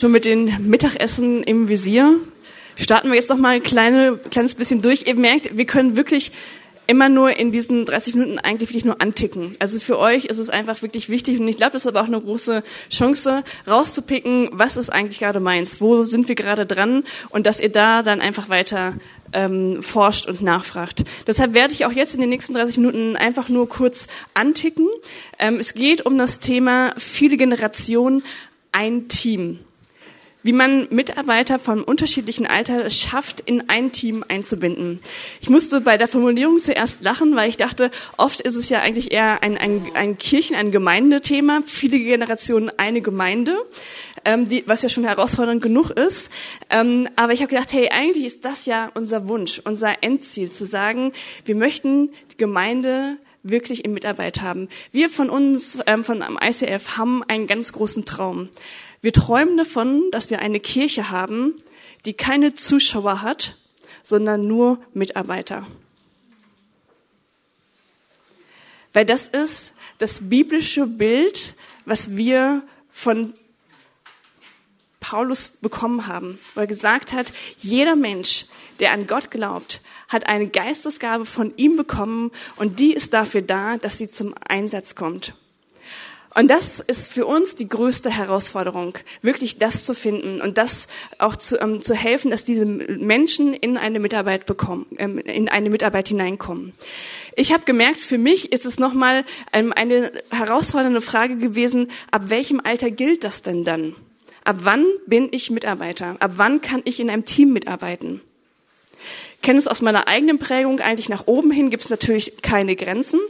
Schon mit den Mittagessen im Visier starten wir jetzt noch mal ein kleine, kleines bisschen durch. Ihr merkt, wir können wirklich immer nur in diesen 30 Minuten eigentlich wirklich nur anticken. Also für euch ist es einfach wirklich wichtig und ich glaube, das ist aber auch eine große Chance, rauszupicken, was ist eigentlich gerade meins, wo sind wir gerade dran und dass ihr da dann einfach weiter ähm, forscht und nachfragt. Deshalb werde ich auch jetzt in den nächsten 30 Minuten einfach nur kurz anticken. Ähm, es geht um das Thema viele Generationen, ein Team wie man Mitarbeiter von unterschiedlichen Alter schafft, in ein Team einzubinden. Ich musste bei der Formulierung zuerst lachen, weil ich dachte, oft ist es ja eigentlich eher ein, ein, ein Kirchen-, ein Gemeindethema, viele Generationen eine Gemeinde, ähm, die, was ja schon herausfordernd genug ist. Ähm, aber ich habe gedacht, hey, eigentlich ist das ja unser Wunsch, unser Endziel, zu sagen, wir möchten die Gemeinde wirklich in Mitarbeit haben. Wir von uns, ähm, von am ICF, haben einen ganz großen Traum. Wir träumen davon, dass wir eine Kirche haben, die keine Zuschauer hat, sondern nur Mitarbeiter. Weil das ist das biblische Bild, was wir von Paulus bekommen haben, wo er gesagt hat, jeder Mensch, der an Gott glaubt, hat eine Geistesgabe von ihm bekommen und die ist dafür da, dass sie zum Einsatz kommt. Und das ist für uns die größte Herausforderung, wirklich das zu finden und das auch zu, ähm, zu helfen, dass diese Menschen in eine Mitarbeit bekommen, ähm, in eine Mitarbeit hineinkommen. Ich habe gemerkt, für mich ist es nochmal ähm, eine herausfordernde Frage gewesen, ab welchem Alter gilt das denn dann? Ab wann bin ich Mitarbeiter? Ab wann kann ich in einem Team mitarbeiten? Kenne es aus meiner eigenen Prägung, eigentlich nach oben hin gibt es natürlich keine Grenzen,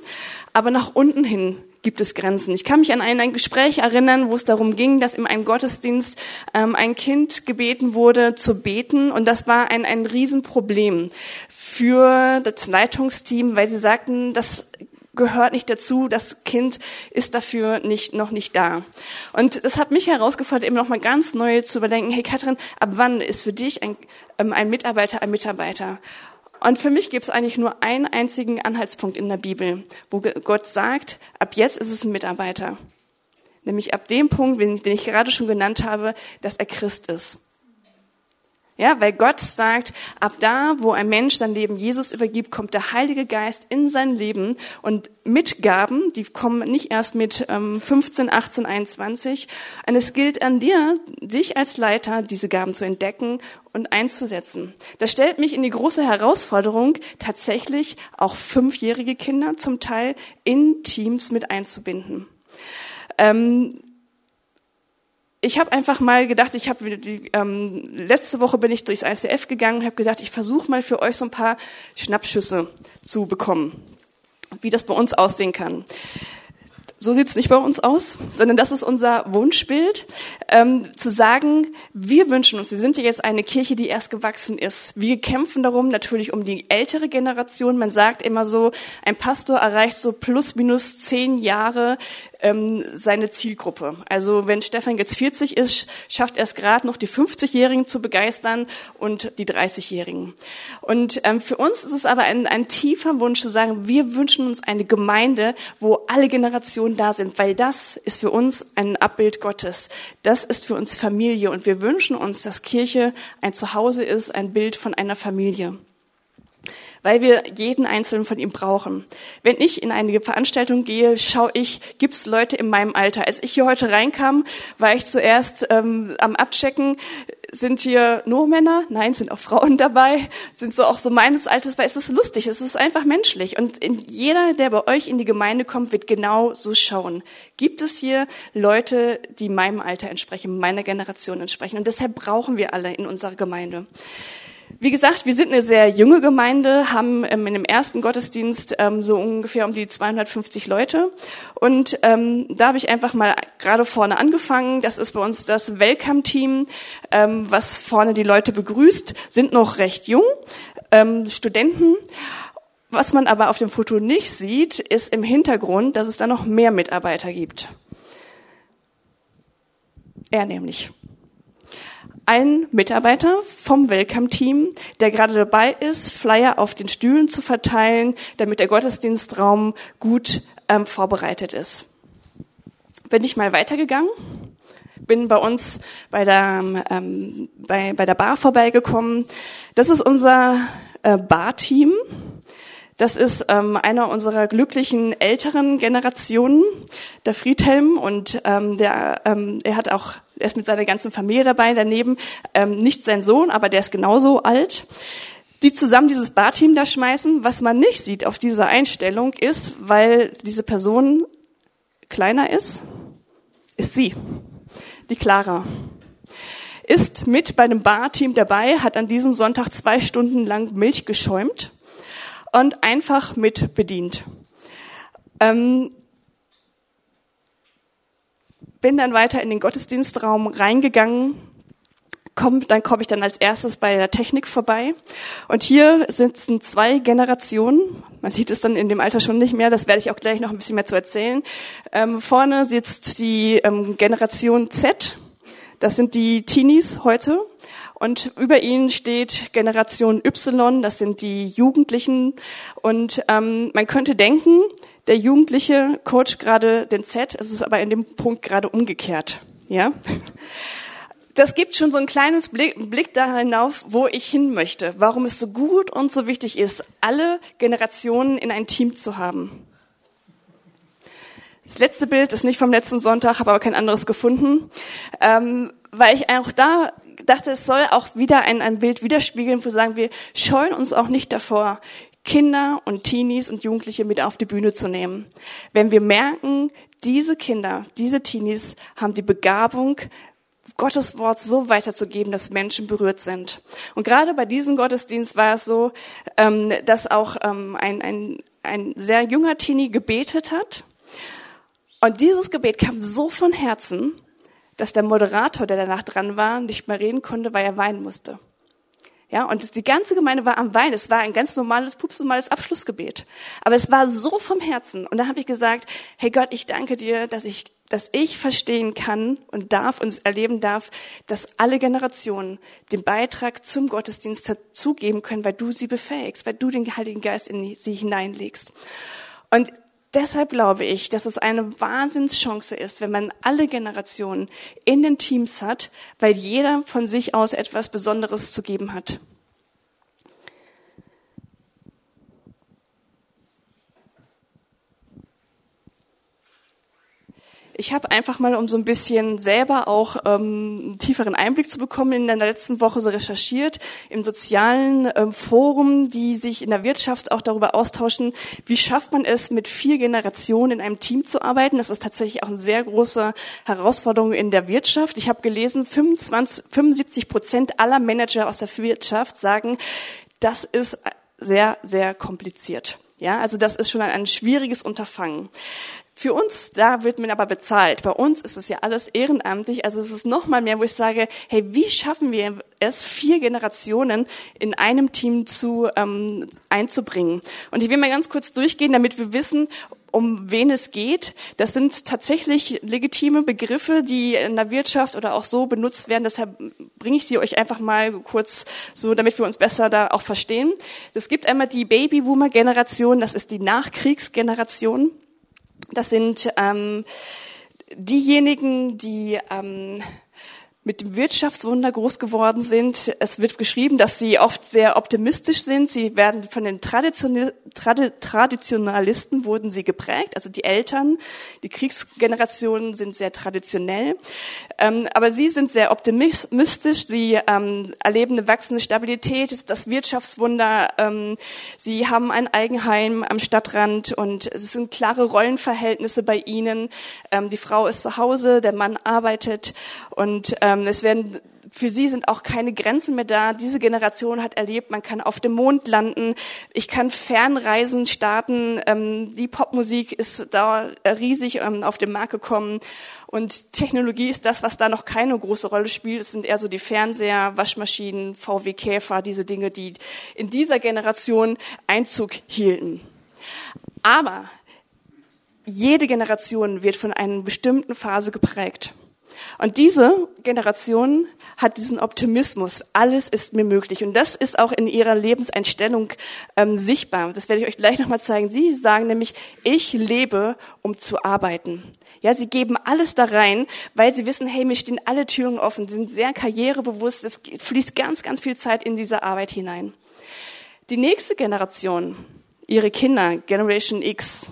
aber nach unten hin gibt es Grenzen. Ich kann mich an ein, ein Gespräch erinnern, wo es darum ging, dass in einem Gottesdienst ähm, ein Kind gebeten wurde zu beten und das war ein, ein Riesenproblem für das Leitungsteam, weil sie sagten, das gehört nicht dazu, das Kind ist dafür nicht, noch nicht da. Und das hat mich herausgefordert, eben nochmal ganz neu zu überdenken, hey Katrin, ab wann ist für dich ein, ähm, ein Mitarbeiter ein Mitarbeiter? Und für mich gibt es eigentlich nur einen einzigen Anhaltspunkt in der Bibel, wo Gott sagt, ab jetzt ist es ein Mitarbeiter. Nämlich ab dem Punkt, den ich gerade schon genannt habe, dass er Christ ist. Ja, weil Gott sagt, ab da, wo ein Mensch sein Leben Jesus übergibt, kommt der Heilige Geist in sein Leben und Mitgaben, die kommen nicht erst mit ähm, 15, 18, 21. Und es gilt an dir, dich als Leiter, diese Gaben zu entdecken und einzusetzen. Das stellt mich in die große Herausforderung, tatsächlich auch fünfjährige Kinder zum Teil in Teams mit einzubinden. Ähm, ich habe einfach mal gedacht, ich habe ähm, letzte Woche bin ich durchs ICF gegangen und habe gesagt, ich versuche mal für euch so ein paar Schnappschüsse zu bekommen, wie das bei uns aussehen kann. So sieht's nicht bei uns aus, sondern das ist unser Wunschbild, ähm, zu sagen, wir wünschen uns, wir sind ja jetzt eine Kirche, die erst gewachsen ist. Wir kämpfen darum natürlich um die ältere Generation. Man sagt immer so, ein Pastor erreicht so plus minus zehn Jahre ähm, seine Zielgruppe. Also wenn Stefan jetzt 40 ist, schafft er es gerade noch, die 50-Jährigen zu begeistern und die 30-Jährigen. Und ähm, für uns ist es aber ein, ein tiefer Wunsch zu sagen, wir wünschen uns eine Gemeinde, wo alle Generationen da sind, weil das ist für uns ein Abbild Gottes. Das ist für uns Familie und wir wünschen uns, dass Kirche ein Zuhause ist, ein Bild von einer Familie weil wir jeden einzelnen von ihm brauchen. Wenn ich in eine Veranstaltung gehe, schaue ich, gibt es Leute in meinem Alter. Als ich hier heute reinkam, war ich zuerst ähm, am Abchecken, sind hier nur Männer? Nein, sind auch Frauen dabei, sind so auch so meines Alters, weil es ist lustig, es ist einfach menschlich. Und jeder, der bei euch in die Gemeinde kommt, wird genau so schauen. Gibt es hier Leute, die meinem Alter entsprechen, meiner Generation entsprechen? Und deshalb brauchen wir alle in unserer Gemeinde. Wie gesagt, wir sind eine sehr junge Gemeinde, haben ähm, in dem ersten Gottesdienst ähm, so ungefähr um die 250 Leute. Und ähm, da habe ich einfach mal gerade vorne angefangen. Das ist bei uns das Welcome-Team, ähm, was vorne die Leute begrüßt, sind noch recht jung, ähm, Studenten. Was man aber auf dem Foto nicht sieht, ist im Hintergrund, dass es da noch mehr Mitarbeiter gibt. Er nämlich ein Mitarbeiter vom Welcome-Team, der gerade dabei ist, Flyer auf den Stühlen zu verteilen, damit der Gottesdienstraum gut ähm, vorbereitet ist. Bin ich mal weitergegangen. bin bei uns bei der, ähm, bei, bei der Bar vorbeigekommen. Das ist unser äh, Bar-Team. Das ist ähm, einer unserer glücklichen älteren Generationen, der Friedhelm, und ähm, der, ähm, er hat auch, er ist mit seiner ganzen Familie dabei. Daneben ähm, nicht sein Sohn, aber der ist genauso alt. Die zusammen dieses Barteam da schmeißen. Was man nicht sieht auf dieser Einstellung ist, weil diese Person kleiner ist, ist sie, die Clara ist mit bei einem Barteam dabei, hat an diesem Sonntag zwei Stunden lang Milch geschäumt und einfach mit bedient. Ähm, bin dann weiter in den Gottesdienstraum reingegangen. Komm, dann komme ich dann als erstes bei der Technik vorbei. Und hier sitzen zwei Generationen. Man sieht es dann in dem Alter schon nicht mehr. Das werde ich auch gleich noch ein bisschen mehr zu erzählen. Ähm, vorne sitzt die ähm, Generation Z. Das sind die Teenies heute. Und über ihnen steht Generation Y, das sind die Jugendlichen. Und ähm, man könnte denken, der Jugendliche coacht gerade den Z, es ist aber in dem Punkt gerade umgekehrt. Ja? Das gibt schon so ein kleines Blick, Blick da hinauf, wo ich hin möchte, warum es so gut und so wichtig ist, alle Generationen in ein Team zu haben. Das letzte Bild ist nicht vom letzten Sonntag, habe aber kein anderes gefunden, ähm, weil ich auch da dachte, es soll auch wieder ein, ein Bild widerspiegeln, wo sagen wir, scheuen uns auch nicht davor, Kinder und Teenies und Jugendliche mit auf die Bühne zu nehmen. Wenn wir merken, diese Kinder, diese Teenies haben die Begabung, Gottes Wort so weiterzugeben, dass Menschen berührt sind. Und gerade bei diesem Gottesdienst war es so, ähm, dass auch ähm, ein, ein, ein sehr junger Teenie gebetet hat. Und dieses Gebet kam so von Herzen, dass der Moderator, der danach dran war, nicht mehr reden konnte, weil er weinen musste. Ja, und die ganze Gemeinde war am Weinen. Es war ein ganz normales, pupsnormales Abschlussgebet. Aber es war so vom Herzen. Und da habe ich gesagt, hey Gott, ich danke dir, dass ich, dass ich verstehen kann und darf und erleben darf, dass alle Generationen den Beitrag zum Gottesdienst dazugeben können, weil du sie befähigst, weil du den Heiligen Geist in sie hineinlegst. Und deshalb glaube ich, dass es eine Wahnsinnschance ist, wenn man alle Generationen in den Teams hat, weil jeder von sich aus etwas Besonderes zu geben hat. Ich habe einfach mal, um so ein bisschen selber auch ähm, tieferen Einblick zu bekommen, in der letzten Woche so recherchiert im sozialen ähm, Forum, die sich in der Wirtschaft auch darüber austauschen, wie schafft man es, mit vier Generationen in einem Team zu arbeiten. Das ist tatsächlich auch eine sehr große Herausforderung in der Wirtschaft. Ich habe gelesen, 25, 75 Prozent aller Manager aus der Wirtschaft sagen, das ist sehr, sehr kompliziert. Ja, also das ist schon ein, ein schwieriges Unterfangen. Für uns, da wird man aber bezahlt. Bei uns ist es ja alles ehrenamtlich. Also es ist noch mal mehr, wo ich sage, hey, wie schaffen wir es, vier Generationen in einem Team zu ähm, einzubringen? Und ich will mal ganz kurz durchgehen, damit wir wissen, um wen es geht. Das sind tatsächlich legitime Begriffe, die in der Wirtschaft oder auch so benutzt werden. Deshalb bringe ich sie euch einfach mal kurz so, damit wir uns besser da auch verstehen. Es gibt einmal die Babyboomer-Generation, das ist die Nachkriegsgeneration. Das sind ähm, diejenigen, die ähm, mit dem Wirtschaftswunder groß geworden sind. Es wird geschrieben, dass sie oft sehr optimistisch sind. Sie werden von den Tradition Tradi Traditionalisten wurden sie geprägt. Also die Eltern, die Kriegsgenerationen sind sehr traditionell. Ähm, aber sie sind sehr optimistisch. Sie ähm, erleben eine wachsende Stabilität, das Wirtschaftswunder. Ähm, sie haben ein Eigenheim am Stadtrand und es sind klare Rollenverhältnisse bei ihnen. Ähm, die Frau ist zu Hause, der Mann arbeitet und ähm, es werden für sie sind auch keine Grenzen mehr da. Diese Generation hat erlebt, man kann auf dem Mond landen, ich kann Fernreisen starten, ähm, die Popmusik ist da riesig ähm, auf den Markt gekommen und Technologie ist das, was da noch keine große Rolle spielt. Es sind eher so die Fernseher, Waschmaschinen, VW Käfer, diese Dinge, die in dieser Generation Einzug hielten. Aber jede Generation wird von einer bestimmten Phase geprägt. Und diese Generation hat diesen Optimismus. Alles ist mir möglich. Und das ist auch in ihrer Lebenseinstellung ähm, sichtbar. Das werde ich euch gleich nochmal zeigen. Sie sagen nämlich, ich lebe, um zu arbeiten. Ja, sie geben alles da rein, weil sie wissen, hey, mir stehen alle Türen offen, sie sind sehr karrierebewusst. Es fließt ganz, ganz viel Zeit in diese Arbeit hinein. Die nächste Generation, ihre Kinder, Generation X,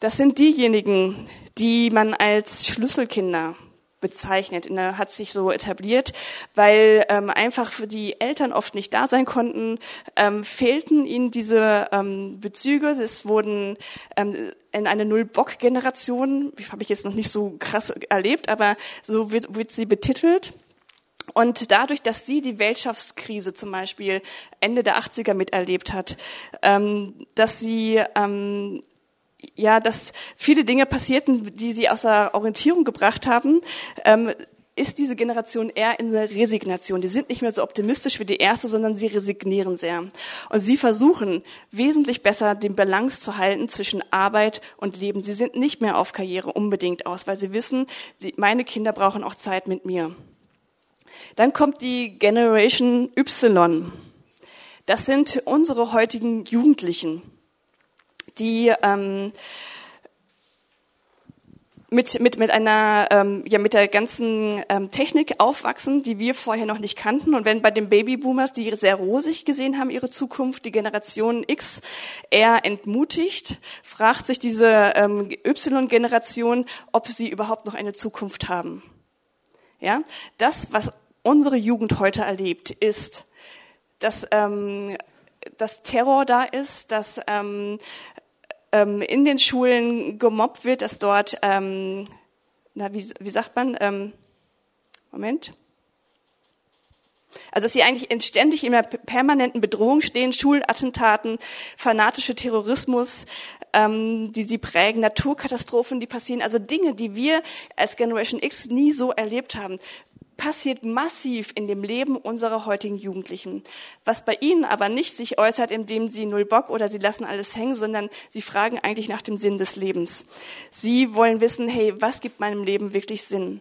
das sind diejenigen, die man als Schlüsselkinder bezeichnet. Hat sich so etabliert, weil ähm, einfach für die Eltern oft nicht da sein konnten, ähm, fehlten ihnen diese ähm, Bezüge. Es wurden ähm, in eine Null-Bock-Generation, habe ich jetzt noch nicht so krass erlebt, aber so wird, wird sie betitelt. Und dadurch, dass sie die Weltschaftskrise zum Beispiel Ende der 80er miterlebt hat, ähm, dass sie ähm, ja, dass viele Dinge passierten, die sie aus der Orientierung gebracht haben, ähm, ist diese Generation eher in der Resignation. Die sind nicht mehr so optimistisch wie die erste, sondern sie resignieren sehr. Und sie versuchen wesentlich besser den Balance zu halten zwischen Arbeit und Leben. Sie sind nicht mehr auf Karriere unbedingt aus, weil sie wissen, sie, meine Kinder brauchen auch Zeit mit mir. Dann kommt die Generation Y. Das sind unsere heutigen Jugendlichen die ähm, mit, mit, mit einer, ähm, ja, mit der ganzen ähm, Technik aufwachsen, die wir vorher noch nicht kannten. Und wenn bei den Babyboomers, die sehr rosig gesehen haben, ihre Zukunft, die Generation X eher entmutigt, fragt sich diese ähm, Y-Generation, ob sie überhaupt noch eine Zukunft haben. Ja, das, was unsere Jugend heute erlebt, ist, dass ähm, dass Terror da ist, dass ähm, ähm, in den Schulen gemobbt wird, dass dort, ähm, na, wie, wie sagt man, ähm, Moment. Also dass sie eigentlich ständig in einer permanenten Bedrohung stehen, Schulattentaten, fanatische Terrorismus, ähm, die sie prägen, Naturkatastrophen, die passieren, also Dinge, die wir als Generation X nie so erlebt haben passiert massiv in dem Leben unserer heutigen Jugendlichen. Was bei ihnen aber nicht sich äußert, indem sie null Bock oder sie lassen alles hängen, sondern sie fragen eigentlich nach dem Sinn des Lebens. Sie wollen wissen, hey, was gibt meinem Leben wirklich Sinn?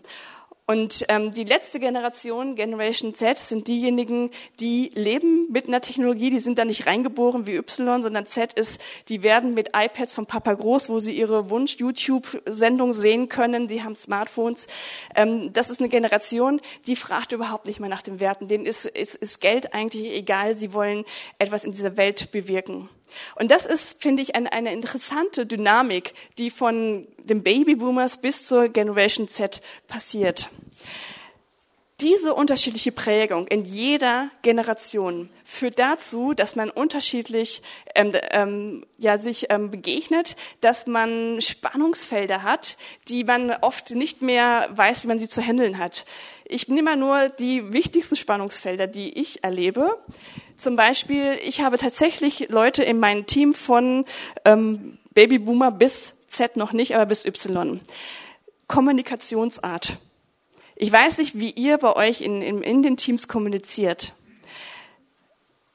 Und ähm, die letzte Generation, Generation Z, sind diejenigen, die leben mit einer Technologie, die sind da nicht reingeboren wie Y, sondern Z ist, die werden mit iPads von Papa groß, wo sie ihre Wunsch-YouTube-Sendung sehen können, die haben Smartphones. Ähm, das ist eine Generation, die fragt überhaupt nicht mehr nach den Werten. Denen ist, ist, ist Geld eigentlich egal, sie wollen etwas in dieser Welt bewirken. Und das ist, finde ich, eine, eine interessante Dynamik, die von den Babyboomers bis zur Generation Z passiert. Diese unterschiedliche Prägung in jeder Generation führt dazu, dass man unterschiedlich ähm, ähm, ja, sich ähm, begegnet, dass man Spannungsfelder hat, die man oft nicht mehr weiß, wie man sie zu handeln hat. Ich nehme mal nur die wichtigsten Spannungsfelder, die ich erlebe. Zum Beispiel, ich habe tatsächlich Leute in meinem Team von ähm, Babyboomer bis Z noch nicht, aber bis Y. Kommunikationsart. Ich weiß nicht, wie ihr bei euch in, in, in den Teams kommuniziert.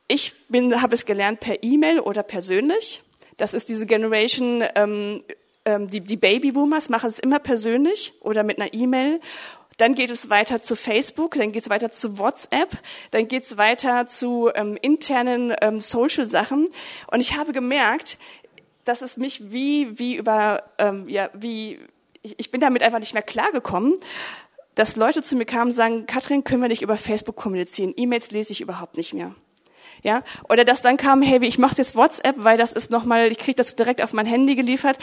Ich bin, habe es gelernt per E-Mail oder persönlich. Das ist diese Generation, ähm, ähm, die, die Babyboomers machen es immer persönlich oder mit einer E-Mail. Dann geht es weiter zu Facebook, dann geht es weiter zu WhatsApp, dann geht es weiter zu ähm, internen ähm, Social-Sachen. Und ich habe gemerkt, dass es mich wie, wie über, ähm, ja, wie, ich, ich bin damit einfach nicht mehr klargekommen, dass Leute zu mir kamen und sagen, Katrin, können wir nicht über Facebook kommunizieren? E-Mails lese ich überhaupt nicht mehr. Ja, oder dass dann kam, hey, ich mache jetzt WhatsApp, weil das ist nochmal, ich kriege das direkt auf mein Handy geliefert.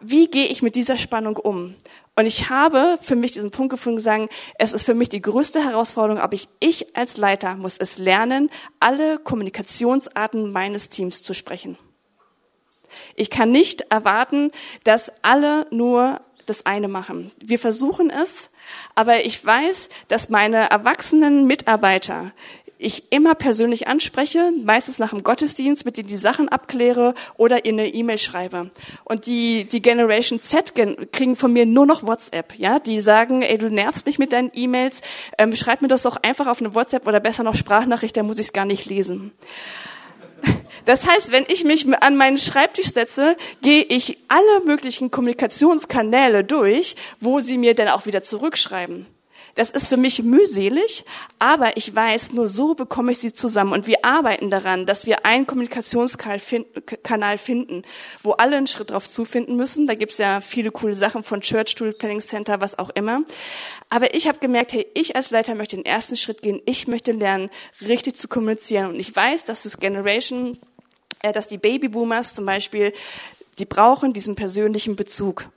Wie gehe ich mit dieser Spannung um? Und ich habe für mich diesen Punkt gefunden, sagen, es ist für mich die größte Herausforderung, aber ich, ich als Leiter muss es lernen, alle Kommunikationsarten meines Teams zu sprechen. Ich kann nicht erwarten, dass alle nur das eine machen. Wir versuchen es, aber ich weiß, dass meine erwachsenen Mitarbeiter ich immer persönlich anspreche, meistens nach dem Gottesdienst, mit denen die Sachen abkläre oder ihr eine E-Mail schreibe. Und die, die Generation Z kriegen von mir nur noch WhatsApp, ja. Die sagen, ey, du nervst mich mit deinen E-Mails, ähm, schreib mir das doch einfach auf eine WhatsApp oder besser noch Sprachnachricht, da muss ich es gar nicht lesen. Das heißt, wenn ich mich an meinen Schreibtisch setze, gehe ich alle möglichen Kommunikationskanäle durch, wo sie mir dann auch wieder zurückschreiben. Das ist für mich mühselig, aber ich weiß, nur so bekomme ich sie zusammen. Und wir arbeiten daran, dass wir einen Kommunikationskanal finden, wo alle einen Schritt drauf zufinden müssen. Da gibt's ja viele coole Sachen von Church Tool Planning Center, was auch immer. Aber ich habe gemerkt, hey, ich als Leiter möchte den ersten Schritt gehen. Ich möchte lernen, richtig zu kommunizieren. Und ich weiß, dass das Generation, äh, dass die Babyboomers zum Beispiel, die brauchen diesen persönlichen Bezug.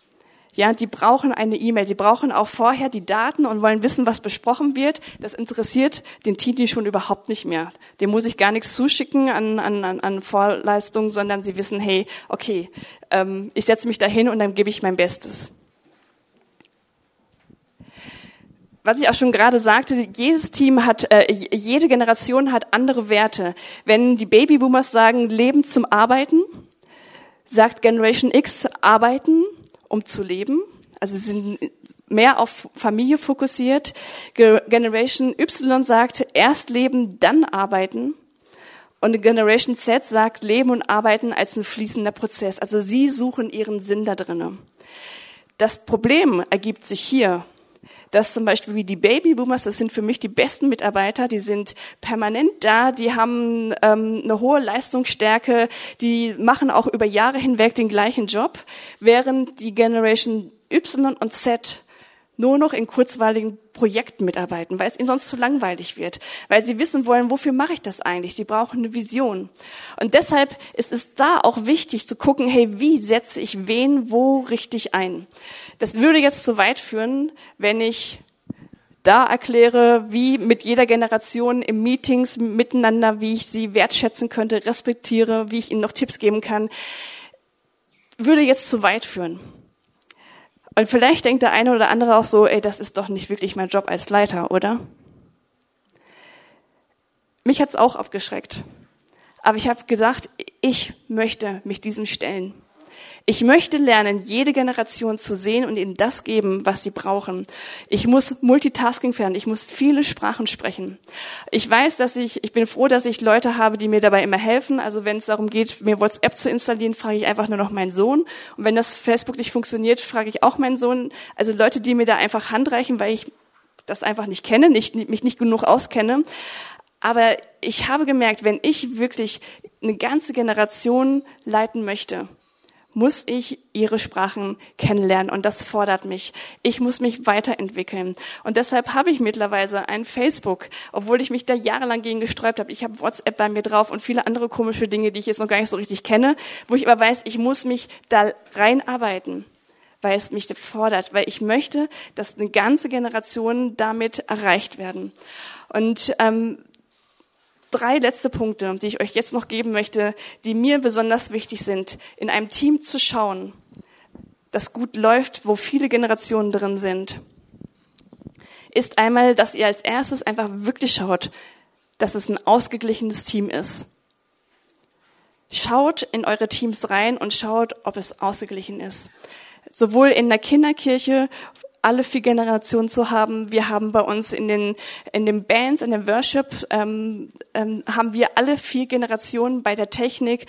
Ja, die brauchen eine E-Mail, die brauchen auch vorher die Daten und wollen wissen, was besprochen wird. Das interessiert den Teenie schon überhaupt nicht mehr. Dem muss ich gar nichts zuschicken an, an, an Vorleistungen, sondern sie wissen, hey, okay, ähm, ich setze mich dahin und dann gebe ich mein Bestes. was ich auch schon gerade sagte, jedes Team hat, äh, jede Generation hat andere Werte. Wenn die Babyboomers sagen, Leben zum Arbeiten, sagt Generation X Arbeiten um zu leben. Also sie sind mehr auf Familie fokussiert. Generation Y sagt, erst leben, dann arbeiten. Und Generation Z sagt, Leben und Arbeiten als ein fließender Prozess. Also sie suchen ihren Sinn da drinnen. Das Problem ergibt sich hier dass zum Beispiel wie die Babyboomers, das sind für mich die besten Mitarbeiter, die sind permanent da, die haben ähm, eine hohe Leistungsstärke, die machen auch über Jahre hinweg den gleichen Job, während die Generation Y und Z nur noch in kurzweiligen Projekten mitarbeiten, weil es ihnen sonst zu langweilig wird, weil sie wissen wollen, wofür mache ich das eigentlich? Die brauchen eine Vision. Und deshalb ist es da auch wichtig zu gucken, hey, wie setze ich wen wo richtig ein? Das würde jetzt zu weit führen, wenn ich da erkläre, wie mit jeder Generation im Meetings miteinander, wie ich sie wertschätzen könnte, respektiere, wie ich ihnen noch Tipps geben kann, würde jetzt zu weit führen. Und vielleicht denkt der eine oder andere auch so, ey, das ist doch nicht wirklich mein Job als Leiter, oder? Mich hat's auch abgeschreckt. Aber ich habe gedacht, ich möchte mich diesem stellen. Ich möchte lernen, jede Generation zu sehen und ihnen das geben, was sie brauchen. Ich muss Multitasking werden. Ich muss viele Sprachen sprechen. Ich weiß, dass ich, ich bin froh, dass ich Leute habe, die mir dabei immer helfen. Also wenn es darum geht, mir WhatsApp zu installieren, frage ich einfach nur noch meinen Sohn. Und wenn das Facebook nicht funktioniert, frage ich auch meinen Sohn. Also Leute, die mir da einfach handreichen, weil ich das einfach nicht kenne, nicht, mich nicht genug auskenne. Aber ich habe gemerkt, wenn ich wirklich eine ganze Generation leiten möchte, muss ich ihre Sprachen kennenlernen und das fordert mich. Ich muss mich weiterentwickeln und deshalb habe ich mittlerweile ein Facebook, obwohl ich mich da jahrelang gegen gesträubt habe. Ich habe WhatsApp bei mir drauf und viele andere komische Dinge, die ich jetzt noch gar nicht so richtig kenne, wo ich aber weiß, ich muss mich da reinarbeiten weil es mich fordert, weil ich möchte, dass eine ganze Generation damit erreicht werden. Und ähm, drei letzte Punkte, die ich euch jetzt noch geben möchte, die mir besonders wichtig sind, in einem Team zu schauen, das gut läuft, wo viele Generationen drin sind, ist einmal, dass ihr als erstes einfach wirklich schaut, dass es ein ausgeglichenes Team ist. Schaut in eure Teams rein und schaut, ob es ausgeglichen ist. Sowohl in der Kinderkirche alle vier Generationen zu haben. Wir haben bei uns in den, in den Bands, in den Worship, ähm, ähm, haben wir alle vier Generationen bei der Technik.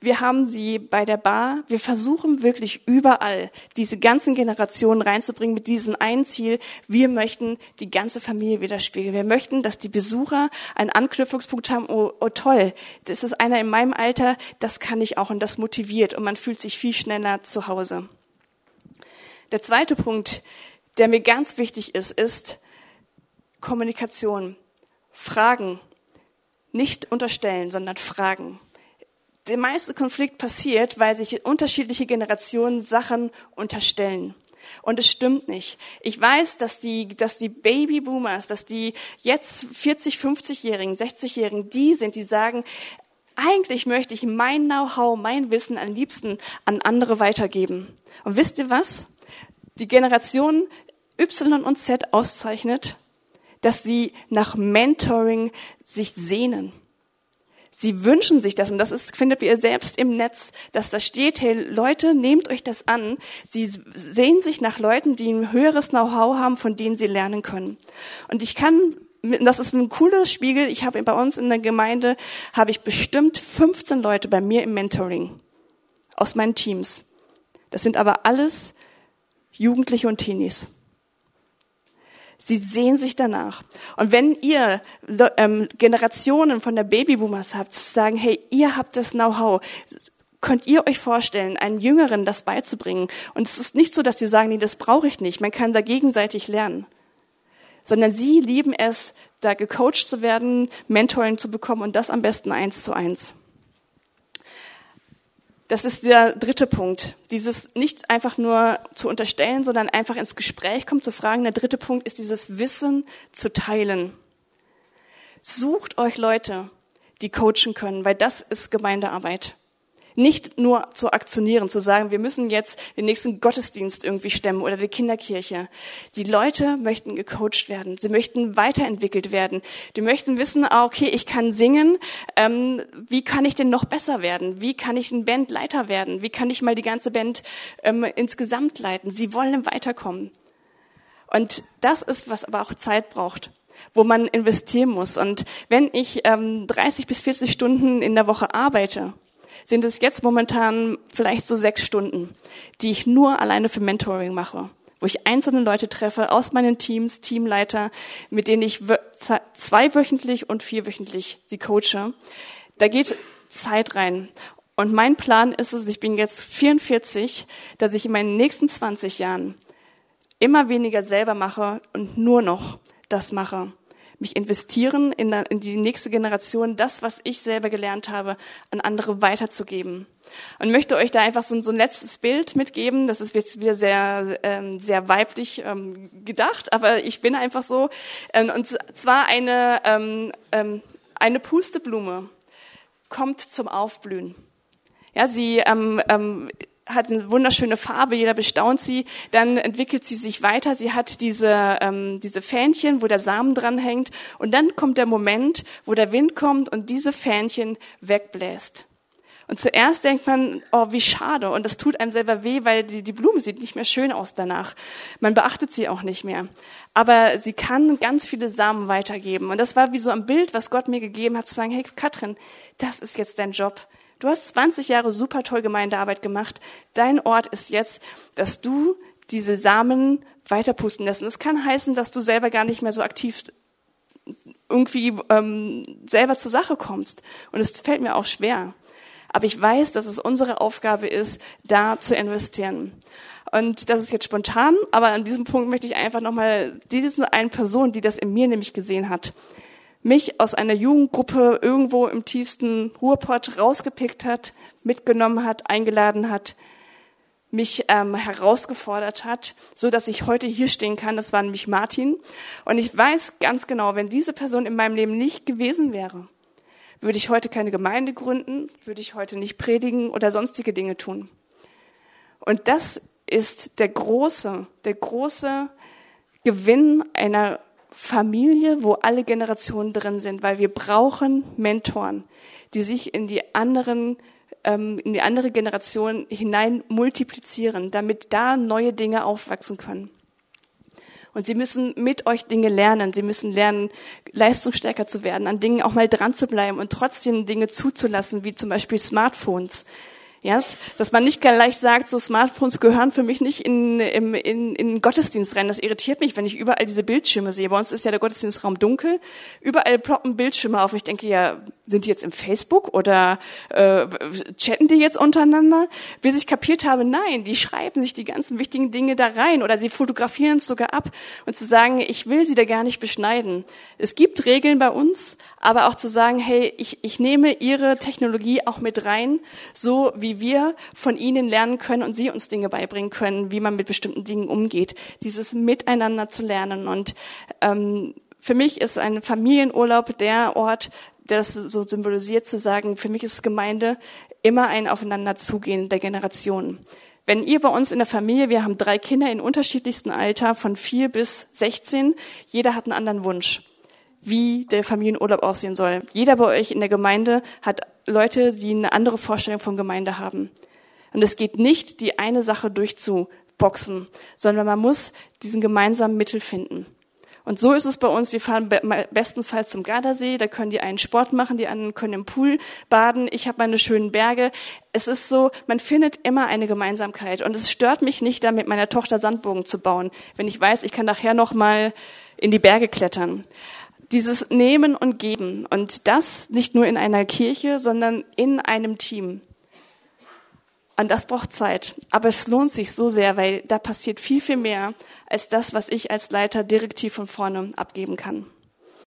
Wir haben sie bei der Bar. Wir versuchen wirklich überall diese ganzen Generationen reinzubringen mit diesem einen Ziel. Wir möchten die ganze Familie widerspiegeln. Wir möchten, dass die Besucher einen Anknüpfungspunkt haben. Oh, oh toll, das ist einer in meinem Alter, das kann ich auch und das motiviert und man fühlt sich viel schneller zu Hause. Der zweite Punkt, der mir ganz wichtig ist, ist Kommunikation. Fragen. Nicht unterstellen, sondern fragen. Der meiste Konflikt passiert, weil sich unterschiedliche Generationen Sachen unterstellen. Und es stimmt nicht. Ich weiß, dass die, dass die Babyboomers, dass die jetzt 40, 50-Jährigen, 60-Jährigen, die sind, die sagen, eigentlich möchte ich mein Know-how, mein Wissen am liebsten an andere weitergeben. Und wisst ihr was? Die Generation Y und Z auszeichnet, dass sie nach Mentoring sich sehnen. Sie wünschen sich das und das ist, findet ihr selbst im Netz, dass da steht, hey Leute, nehmt euch das an. Sie sehen sich nach Leuten, die ein höheres Know-how haben, von denen sie lernen können. Und ich kann das ist ein cooler Spiegel. Ich habe bei uns in der Gemeinde habe ich bestimmt 15 Leute bei mir im Mentoring aus meinen Teams. Das sind aber alles Jugendliche und Teenies. Sie sehen sich danach. Und wenn ihr ähm, Generationen von der Babyboomers habt, sagen, hey, ihr habt das Know-how, könnt ihr euch vorstellen, einen Jüngeren das beizubringen? Und es ist nicht so, dass sie sagen, nee, das brauche ich nicht. Man kann da gegenseitig lernen. Sondern sie lieben es, da gecoacht zu werden, Mentoring zu bekommen und das am besten eins zu eins. Das ist der dritte Punkt. Dieses nicht einfach nur zu unterstellen, sondern einfach ins Gespräch kommen, zu fragen. Der dritte Punkt ist dieses Wissen zu teilen. Sucht euch Leute, die coachen können, weil das ist Gemeindearbeit. Nicht nur zu aktionieren, zu sagen, wir müssen jetzt den nächsten Gottesdienst irgendwie stemmen oder die Kinderkirche. Die Leute möchten gecoacht werden. Sie möchten weiterentwickelt werden. Die möchten wissen, ah, okay, ich kann singen. Ähm, wie kann ich denn noch besser werden? Wie kann ich ein Bandleiter werden? Wie kann ich mal die ganze Band ähm, insgesamt leiten? Sie wollen weiterkommen. Und das ist, was aber auch Zeit braucht wo man investieren muss. Und wenn ich ähm, 30 bis 40 Stunden in der Woche arbeite, sind es jetzt momentan vielleicht so sechs Stunden, die ich nur alleine für Mentoring mache, wo ich einzelne Leute treffe aus meinen Teams, Teamleiter, mit denen ich zweiwöchentlich und vierwöchentlich sie coache. Da geht Zeit rein. Und mein Plan ist es, ich bin jetzt 44, dass ich in meinen nächsten 20 Jahren immer weniger selber mache und nur noch das mache mich investieren in, in die nächste Generation, das, was ich selber gelernt habe, an andere weiterzugeben. Und möchte euch da einfach so, so ein letztes Bild mitgeben. Das ist jetzt wieder sehr, ähm, sehr weiblich ähm, gedacht, aber ich bin einfach so. Ähm, und zwar eine, ähm, ähm, eine Pusteblume kommt zum Aufblühen. Ja, sie ähm, ähm, hat eine wunderschöne Farbe, jeder bestaunt sie. Dann entwickelt sie sich weiter. Sie hat diese, ähm, diese Fähnchen, wo der Samen dran hängt. Und dann kommt der Moment, wo der Wind kommt und diese Fähnchen wegbläst. Und zuerst denkt man, oh, wie schade. Und das tut einem selber weh, weil die, die Blume sieht nicht mehr schön aus danach. Man beachtet sie auch nicht mehr. Aber sie kann ganz viele Samen weitergeben. Und das war wie so ein Bild, was Gott mir gegeben hat, zu sagen, hey, Katrin, das ist jetzt dein Job. Du hast 20 Jahre super toll Gemeindearbeit gemacht. Dein Ort ist jetzt, dass du diese Samen weiterpusten lässt. Und es kann heißen, dass du selber gar nicht mehr so aktiv irgendwie ähm, selber zur Sache kommst. Und es fällt mir auch schwer. Aber ich weiß, dass es unsere Aufgabe ist, da zu investieren. Und das ist jetzt spontan, aber an diesem Punkt möchte ich einfach nochmal diese eine Person, die das in mir nämlich gesehen hat, mich aus einer Jugendgruppe irgendwo im tiefsten Ruhrpott rausgepickt hat, mitgenommen hat, eingeladen hat, mich ähm, herausgefordert hat, so dass ich heute hier stehen kann. Das war nämlich Martin. Und ich weiß ganz genau, wenn diese Person in meinem Leben nicht gewesen wäre, würde ich heute keine Gemeinde gründen, würde ich heute nicht predigen oder sonstige Dinge tun. Und das ist der große, der große Gewinn einer Familie, wo alle Generationen drin sind, weil wir brauchen Mentoren, die sich in die anderen ähm, in die andere Generation hinein multiplizieren, damit da neue Dinge aufwachsen können. Und sie müssen mit euch Dinge lernen. Sie müssen lernen, leistungsstärker zu werden, an Dingen auch mal dran zu bleiben und trotzdem Dinge zuzulassen, wie zum Beispiel Smartphones. Ja, dass man nicht gleich sagt, so Smartphones gehören für mich nicht in, in, in, in Gottesdienst rein. Das irritiert mich, wenn ich überall diese Bildschirme sehe. Bei uns ist ja der Gottesdienstraum dunkel. Überall ploppen Bildschirme auf. Ich denke ja, sind die jetzt im Facebook oder äh, chatten die jetzt untereinander? Bis ich kapiert habe, nein, die schreiben sich die ganzen wichtigen Dinge da rein oder sie fotografieren es sogar ab und zu sagen, ich will sie da gar nicht beschneiden. Es gibt Regeln bei uns, aber auch zu sagen, hey, ich, ich nehme ihre Technologie auch mit rein, so wie wir von ihnen lernen können und sie uns Dinge beibringen können, wie man mit bestimmten Dingen umgeht. Dieses Miteinander zu lernen und ähm, für mich ist ein Familienurlaub der Ort, das so symbolisiert zu sagen, für mich ist Gemeinde immer ein Aufeinanderzugehen der Generationen. Wenn ihr bei uns in der Familie, wir haben drei Kinder in unterschiedlichsten Alter, von vier bis 16, jeder hat einen anderen Wunsch, wie der Familienurlaub aussehen soll. Jeder bei euch in der Gemeinde hat Leute, die eine andere Vorstellung von Gemeinde haben. Und es geht nicht, die eine Sache durchzuboxen, sondern man muss diesen gemeinsamen Mittel finden. Und so ist es bei uns. Wir fahren bestenfalls zum Gardasee. Da können die einen Sport machen, die anderen können im Pool baden. Ich habe meine schönen Berge. Es ist so, man findet immer eine Gemeinsamkeit. Und es stört mich nicht, da mit meiner Tochter Sandbogen zu bauen, wenn ich weiß, ich kann nachher noch mal in die Berge klettern. Dieses Nehmen und Geben. Und das nicht nur in einer Kirche, sondern in einem Team. Und das braucht Zeit. Aber es lohnt sich so sehr, weil da passiert viel, viel mehr als das, was ich als Leiter direktiv von vorne abgeben kann.